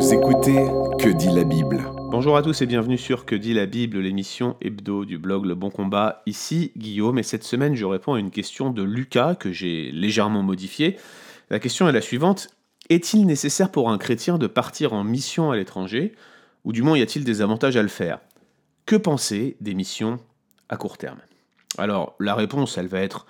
Vous écoutez Que dit la Bible Bonjour à tous et bienvenue sur Que dit la Bible, l'émission hebdo du blog Le Bon Combat. Ici Guillaume et cette semaine je réponds à une question de Lucas que j'ai légèrement modifiée. La question est la suivante. Est-il nécessaire pour un chrétien de partir en mission à l'étranger Ou du moins y a-t-il des avantages à le faire? Que penser des missions à court terme? Alors la réponse elle va être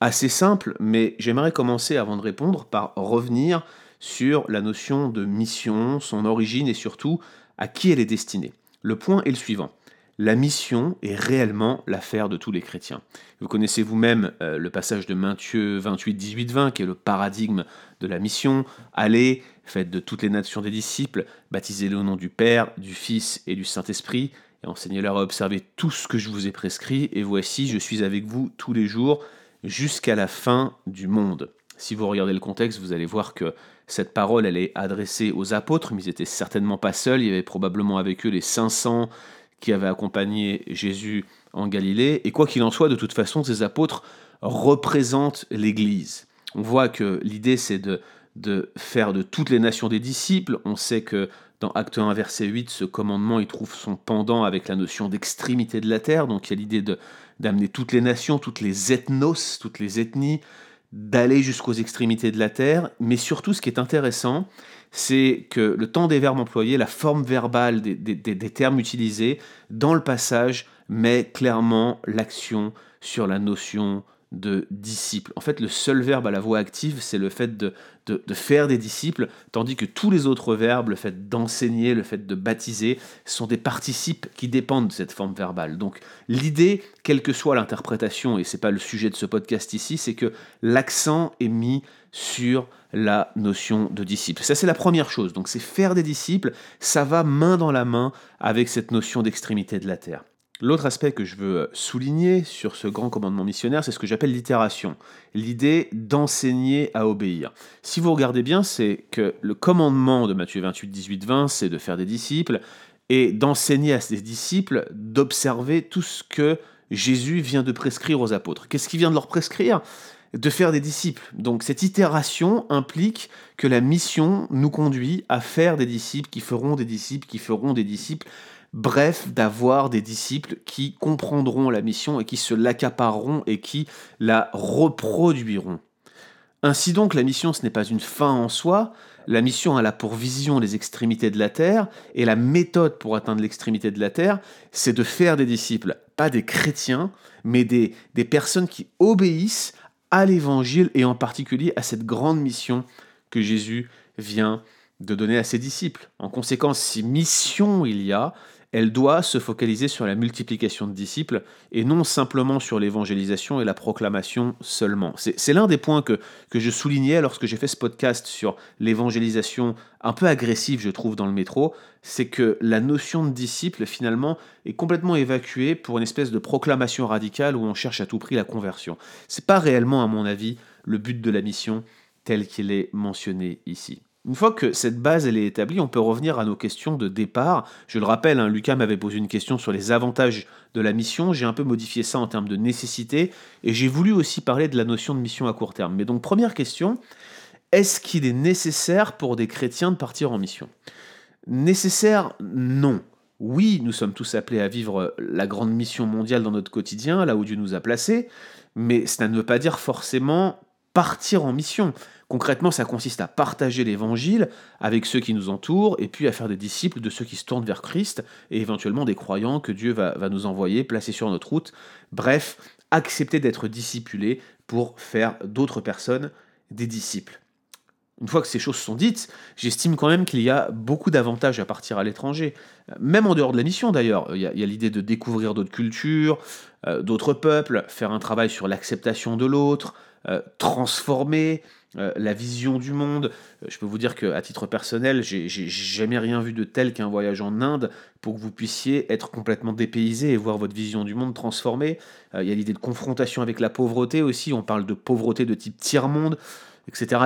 assez simple mais j'aimerais commencer avant de répondre par revenir sur la notion de mission, son origine et surtout à qui elle est destinée. Le point est le suivant. La mission est réellement l'affaire de tous les chrétiens. Vous connaissez vous-même euh, le passage de Matthieu 28, 18, 20, qui est le paradigme de la mission. Allez, faites de toutes les nations des disciples, baptisez-les au nom du Père, du Fils et du Saint-Esprit, et enseignez-leur à observer tout ce que je vous ai prescrit, et voici, je suis avec vous tous les jours jusqu'à la fin du monde. Si vous regardez le contexte, vous allez voir que cette parole, elle est adressée aux apôtres, mais ils n'étaient certainement pas seuls. Il y avait probablement avec eux les 500 qui avaient accompagné Jésus en Galilée. Et quoi qu'il en soit, de toute façon, ces apôtres représentent l'Église. On voit que l'idée, c'est de, de faire de toutes les nations des disciples. On sait que dans Acte 1, verset 8, ce commandement, il trouve son pendant avec la notion d'extrémité de la terre. Donc il y a l'idée d'amener toutes les nations, toutes les ethnos, toutes les ethnies, d'aller jusqu'aux extrémités de la terre, mais surtout ce qui est intéressant, c'est que le temps des verbes employés, la forme verbale des, termes utilisés dans le passage met clairement l'action sur la notion de disciple. En fait, le seul verbe à la voix active, c'est le fait de, de, faire des disciples, tandis que tous les autres verbes, le fait d'enseigner, le fait de baptiser, sont des participes qui dépendent de cette forme verbale. Donc l'idée, quelle que soit l'interprétation, et c'est pas le sujet de ce podcast ici, c'est que l'accent est mis sur la notion de disciple. Ça, c'est la première chose. Donc, c'est faire des disciples, ça va main dans la main avec cette notion d'extrémité de la terre. L'autre aspect que je veux souligner sur ce grand commandement missionnaire, c'est ce que j'appelle l'itération, l'idée d'enseigner à obéir. Si vous regardez bien, c'est que le commandement de Matthieu 28, 18, 20, c'est de faire des disciples et d'enseigner à ses disciples d'observer tout ce que Jésus vient de prescrire aux apôtres. Qu'est-ce qu'il vient de leur prescrire? De faire des disciples. Donc cette itération implique que la mission nous conduit à faire des disciples qui feront des disciples qui feront des disciples bref, d'avoir des disciples qui comprendront la mission et qui se l'accapareront et qui la reproduiront. Ainsi donc, la mission, ce n'est pas une fin en soi, la mission a pour vision les extrémités de la terre, et la méthode pour atteindre l'extrémité de la terre, c'est de faire des disciples, pas des chrétiens, mais des, des personnes qui obéissent à l'évangile et en particulier à cette grande mission que Jésus vient de donner à ses disciples. En conséquence, si mission il y a, elle doit se focaliser sur la multiplication de disciples et non simplement sur l'évangélisation et la proclamation seulement. C'est l'un des points que, que je soulignais lorsque j'ai fait ce podcast sur l'évangélisation un peu agressive, je trouve, dans le métro, c'est que la notion de disciple, finalement, est complètement évacuée pour une espèce de proclamation radicale où on cherche à tout prix la conversion. C'est pas réellement, à mon avis, le but de la mission tel qu'il est mentionné ici. Une fois que cette base est établie, on peut revenir à nos questions de départ. Je le rappelle, hein, Lucas m'avait posé une question sur les avantages de la mission. J'ai un peu modifié ça en termes de nécessité et j'ai voulu aussi parler de la notion de mission à court terme. Mais donc première question, est-ce qu'il est nécessaire pour des chrétiens de partir en mission? Nécessaire, non. Oui, nous sommes tous appelés à vivre la grande mission mondiale dans notre quotidien, là où Dieu nous a placés, mais cela ne veut pas dire forcément partir en mission. Concrètement, ça consiste à partager l'évangile avec ceux qui nous entourent et puis à faire des disciples de ceux qui se tournent vers Christ et éventuellement des croyants que Dieu va, nous envoyer, placer sur notre route. Bref, accepter d'être discipulés pour faire d'autres personnes des disciples. Une fois que ces choses sont dites, j'estime quand même qu'il y a beaucoup d'avantages à partir à l'étranger, même en dehors de la mission d'ailleurs. Il y a, l'idée de découvrir d'autres cultures, euh, d'autres peuples, faire un travail sur l'acceptation de l'autre, euh, transformer euh, la vision du monde. Euh, je peux vous dire qu'à titre personnel, j'ai jamais rien vu de tel qu'un voyage en Inde pour que vous puissiez être complètement dépaysé et voir votre vision du monde transformée. Il y a l'idée de confrontation avec la pauvreté aussi. On parle de pauvreté de type tiers-monde, etc..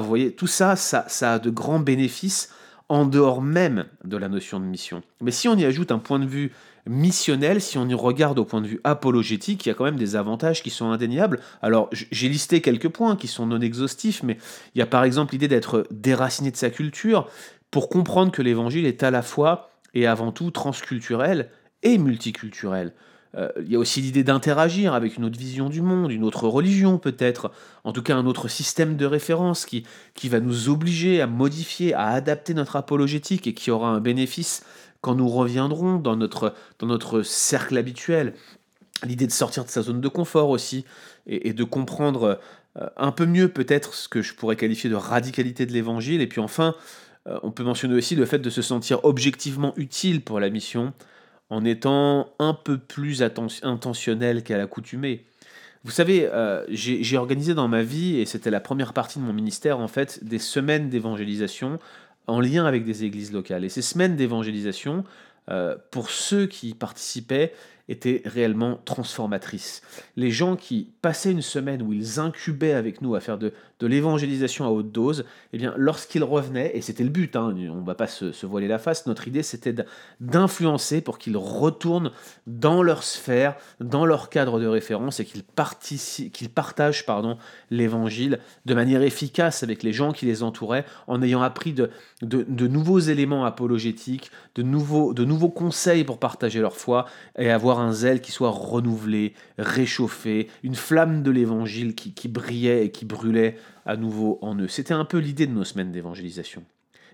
Vous voyez, tout ça, ça, ça a de grands bénéfices en dehors même de la notion de mission. Mais si on y ajoute un point de vue missionnel, si on y regarde au point de vue apologétique, il y a quand même des avantages qui sont indéniables. Alors j'ai listé quelques points qui sont non exhaustifs, mais il y a par exemple l'idée d'être déraciné de sa culture, pour comprendre que l'évangile est à la fois et avant tout transculturel et multiculturel. Euh, il y a aussi l'idée d'interagir avec une autre vision du monde, une autre religion peut-être, en tout cas un autre système de référence qui, qui va nous obliger à modifier, à adapter notre apologétique et qui aura un bénéfice quand nous reviendrons dans notre, dans notre cercle habituel. L'idée de sortir de sa zone de confort aussi et, de comprendre euh, un peu mieux peut-être ce que je pourrais qualifier de radicalité de l'évangile. Et puis enfin, euh, on peut mentionner aussi le fait de se sentir objectivement utile pour la mission en étant un peu plus intentionnel qu'à l'accoutumée. Vous savez, euh, j'ai organisé dans ma vie, et c'était la première partie de mon ministère en fait, des semaines d'évangélisation en lien avec des églises locales. Et ces semaines d'évangélisation, euh, pour ceux qui participaient, était réellement transformatrice. Les gens qui passaient une semaine où ils incubaient avec nous à faire de, de l'évangélisation à haute dose, eh bien, lorsqu'ils revenaient, et c'était le but, hein, on ne va pas se, voiler la face, notre idée c'était d'influencer pour qu'ils retournent dans leur sphère, dans leur cadre de référence et qu'ils qu'ils partagent l'évangile de manière efficace avec les gens qui les entouraient, en ayant appris de, de, de nouveaux éléments apologétiques, de nouveaux, de nouveaux conseils pour partager leur foi et avoir un zèle qui soit renouvelé, réchauffé, une flamme de l'évangile qui, brillait et qui brûlait à nouveau en eux. C'était un peu l'idée de nos semaines d'évangélisation.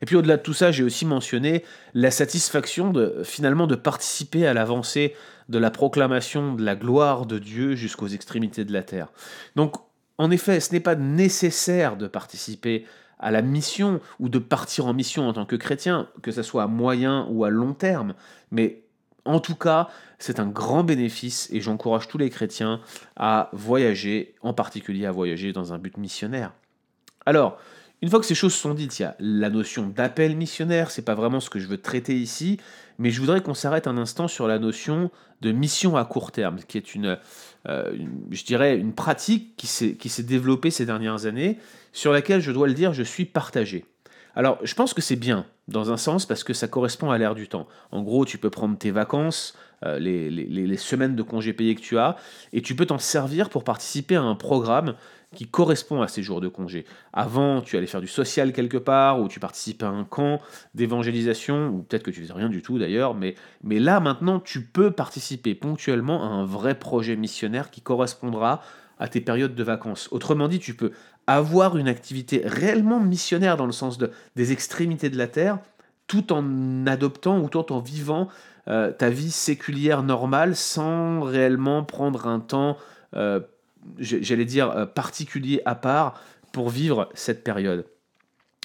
Et puis au-delà de tout ça, j'ai aussi mentionné la satisfaction de finalement de participer à l'avancée de la proclamation de la gloire de Dieu jusqu'aux extrémités de la terre. Donc en effet, ce n'est pas nécessaire de participer à la mission ou de partir en mission en tant que chrétien, que ce soit à moyen ou à long terme, mais en tout cas, c'est un grand bénéfice et j'encourage tous les chrétiens à voyager, en particulier à voyager dans un but missionnaire. Alors, une fois que ces choses sont dites, il y a la notion d'appel missionnaire, c'est pas vraiment ce que je veux traiter ici, mais je voudrais qu'on s'arrête un instant sur la notion de mission à court terme, qui est une, euh, je dirais, une pratique qui s'est développée ces dernières années, sur laquelle, je dois le dire, je suis partagé. Alors, je pense que c'est bien, dans un sens, parce que ça correspond à l'ère du temps. En gros, tu peux prendre tes vacances, euh, les, semaines de congés payés que tu as, et tu peux t'en servir pour participer à un programme qui correspond à ces jours de congé. Avant, tu allais faire du social quelque part, ou tu participais à un camp d'évangélisation, ou peut-être que tu faisais rien du tout d'ailleurs, mais, mais là, maintenant, tu peux participer ponctuellement à un vrai projet missionnaire qui correspondra à tes périodes de vacances. Autrement dit, tu peux avoir une activité réellement missionnaire dans le sens de, des extrémités de la Terre, tout en adoptant ou tout en vivant euh, ta vie séculière normale sans réellement prendre un temps, euh, j'allais dire, euh, particulier à part pour vivre cette période.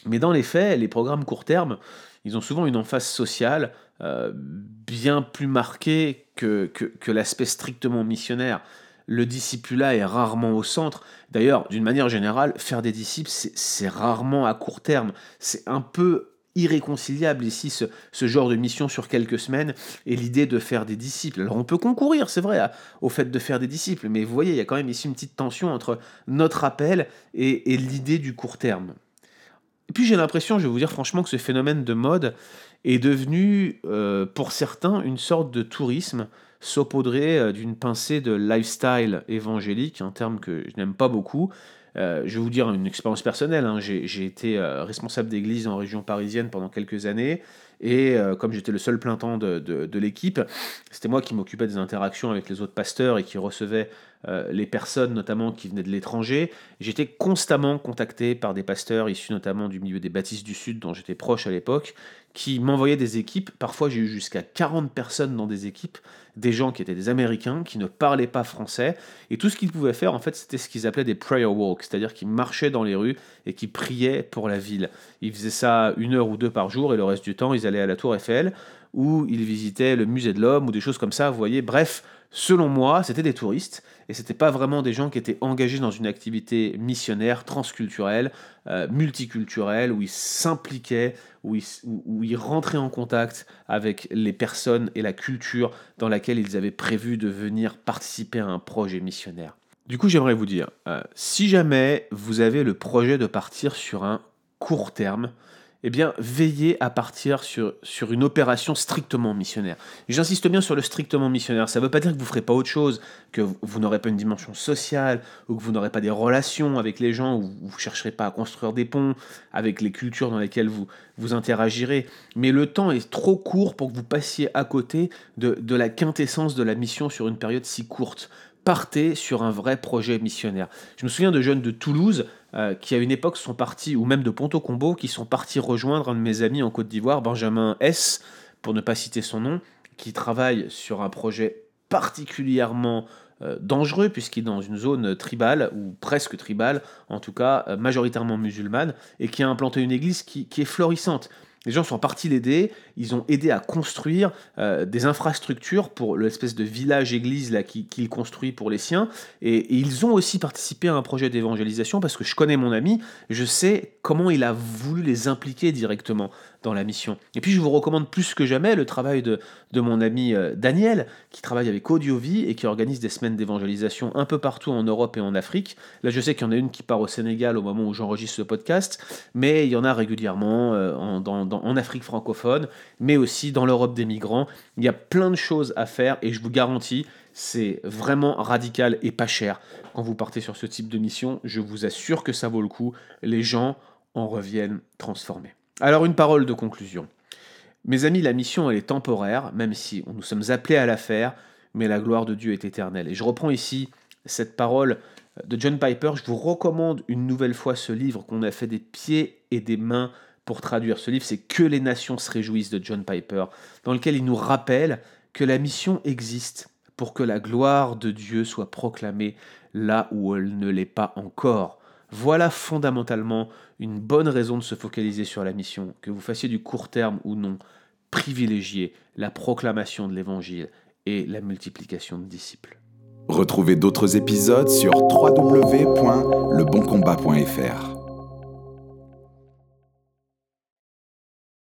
Mais dans les faits, les programmes court terme, ils ont souvent une emphase sociale bien plus marquée que l'aspect strictement missionnaire le discipulat est rarement au centre. D'ailleurs, d'une manière générale, faire des disciples, c'est rarement à court terme. C'est un peu irréconciliable ici ce, genre de mission sur quelques semaines et l'idée de faire des disciples. Alors on peut concourir, c'est vrai, au fait de faire des disciples, mais vous voyez, il y a quand même ici une petite tension entre notre appel et, l'idée du court terme. Puis j'ai l'impression, je vais vous dire franchement, que ce phénomène de mode est devenu, euh, pour certains, une sorte de tourisme saupoudré euh, d'une pincée de lifestyle évangélique, un terme que je n'aime pas beaucoup. Euh, je vais vous dire une expérience personnelle. Hein. J'ai été euh, responsable d'église en région parisienne pendant quelques années. Et comme j'étais le seul plein temps de, de l'équipe, c'était moi qui m'occupais des interactions avec les autres pasteurs et qui recevais les personnes, notamment qui venaient de l'étranger. J'étais constamment contacté par des pasteurs issus notamment du milieu des baptistes du Sud, dont j'étais proche à l'époque, qui m'envoyaient des équipes. Parfois, j'ai eu jusqu'à 40 personnes dans des équipes, des gens qui étaient des Américains, qui ne parlaient pas français. Et tout ce qu'ils pouvaient faire, en fait, c'était ce qu'ils appelaient des prayer walks, c'est-à-dire qu'ils marchaient dans les rues et qui priaient pour la ville. Ils faisaient ça une heure ou deux par jour et le reste du temps, ils allaient à la Tour Eiffel ou ils visitaient le musée de l'homme ou des choses comme ça, vous voyez. Bref, selon moi, c'était des touristes et c'était pas vraiment des gens qui étaient engagés dans une activité missionnaire, transculturelle, euh, multiculturelle, où ils s'impliquaient, où ils, où ils, rentraient en contact avec les personnes et la culture dans laquelle ils avaient prévu de venir participer à un projet missionnaire. Du coup, j'aimerais vous dire, euh, si jamais vous avez le projet de partir sur un court terme, eh bien, veillez à partir sur, sur une opération strictement missionnaire. J'insiste bien sur le strictement missionnaire. Ça ne veut pas dire que vous ne ferez pas autre chose, que vous n'aurez pas une dimension sociale, ou que vous n'aurez pas des relations avec les gens, ou vous ne chercherez pas à construire des ponts avec les cultures dans lesquelles vous, vous interagirez. Mais le temps est trop court pour que vous passiez à côté de, de la quintessence de la mission sur une période si courte partez sur un vrai projet missionnaire. Je me souviens de jeunes de Toulouse euh, qui à une époque sont partis, ou même de Ponto Combo, qui sont partis rejoindre un de mes amis en Côte d'Ivoire, Benjamin S, pour ne pas citer son nom, qui travaille sur un projet particulièrement euh, dangereux puisqu'il est dans une zone tribale, ou presque tribale, en tout cas euh, majoritairement musulmane, et qui a implanté une église qui est florissante. Les gens sont partis l'aider, ils ont aidé à construire euh, des infrastructures pour l'espèce de village-église qu'il construit pour les siens, et, ils ont aussi participé à un projet d'évangélisation parce que je connais mon ami, je sais comment il a voulu les impliquer directement dans la mission. Et puis je vous recommande plus que jamais le travail de, mon ami euh, Daniel, qui travaille avec Audiovie et qui organise des semaines d'évangélisation un peu partout en Europe et en Afrique. Là, je sais qu'il y en a une qui part au Sénégal au moment où j'enregistre ce podcast, mais il y en a régulièrement euh, en Afrique francophone, mais aussi dans l'Europe des migrants. Il y a plein de choses à faire et je vous garantis, c'est vraiment radical et pas cher. Quand vous partez sur ce type de mission, je vous assure que ça vaut le coup. Les gens en reviennent transformés. Alors une parole de conclusion. Mes amis, la mission elle est temporaire, même si nous sommes appelés à la faire, mais la gloire de Dieu est éternelle. Et je reprends ici cette parole de John Piper. Je vous recommande une nouvelle fois ce livre qu'on a fait des pieds et des mains pour traduire. Ce livre, c'est Que les nations se réjouissent de John Piper, dans lequel il nous rappelle que la mission existe pour que la gloire de Dieu soit proclamée là où elle ne l'est pas encore. Voilà fondamentalement une bonne raison de se focaliser sur la mission, que vous fassiez du court terme ou non, privilégier la proclamation de l'Évangile et la multiplication de disciples. Retrouvez d'autres épisodes sur www.leboncombat.fr.